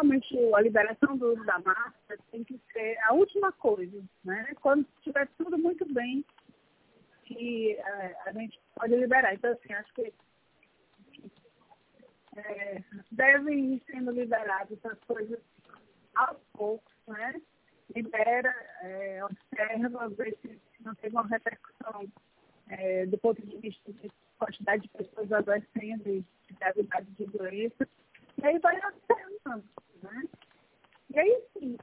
realmente a liberação do uso da máscara tem que ser a última coisa, né? Quando estiver tudo muito bem, que é, a gente pode liberar. Então, assim, acho que é, devem ir sendo liberadas essas coisas aos poucos, né? Libera, é, observa, vê se não tem uma repercussão é, do ponto de vista de quantidade de pessoas adoecendo e de gravidade de doença. E aí vai Crazy.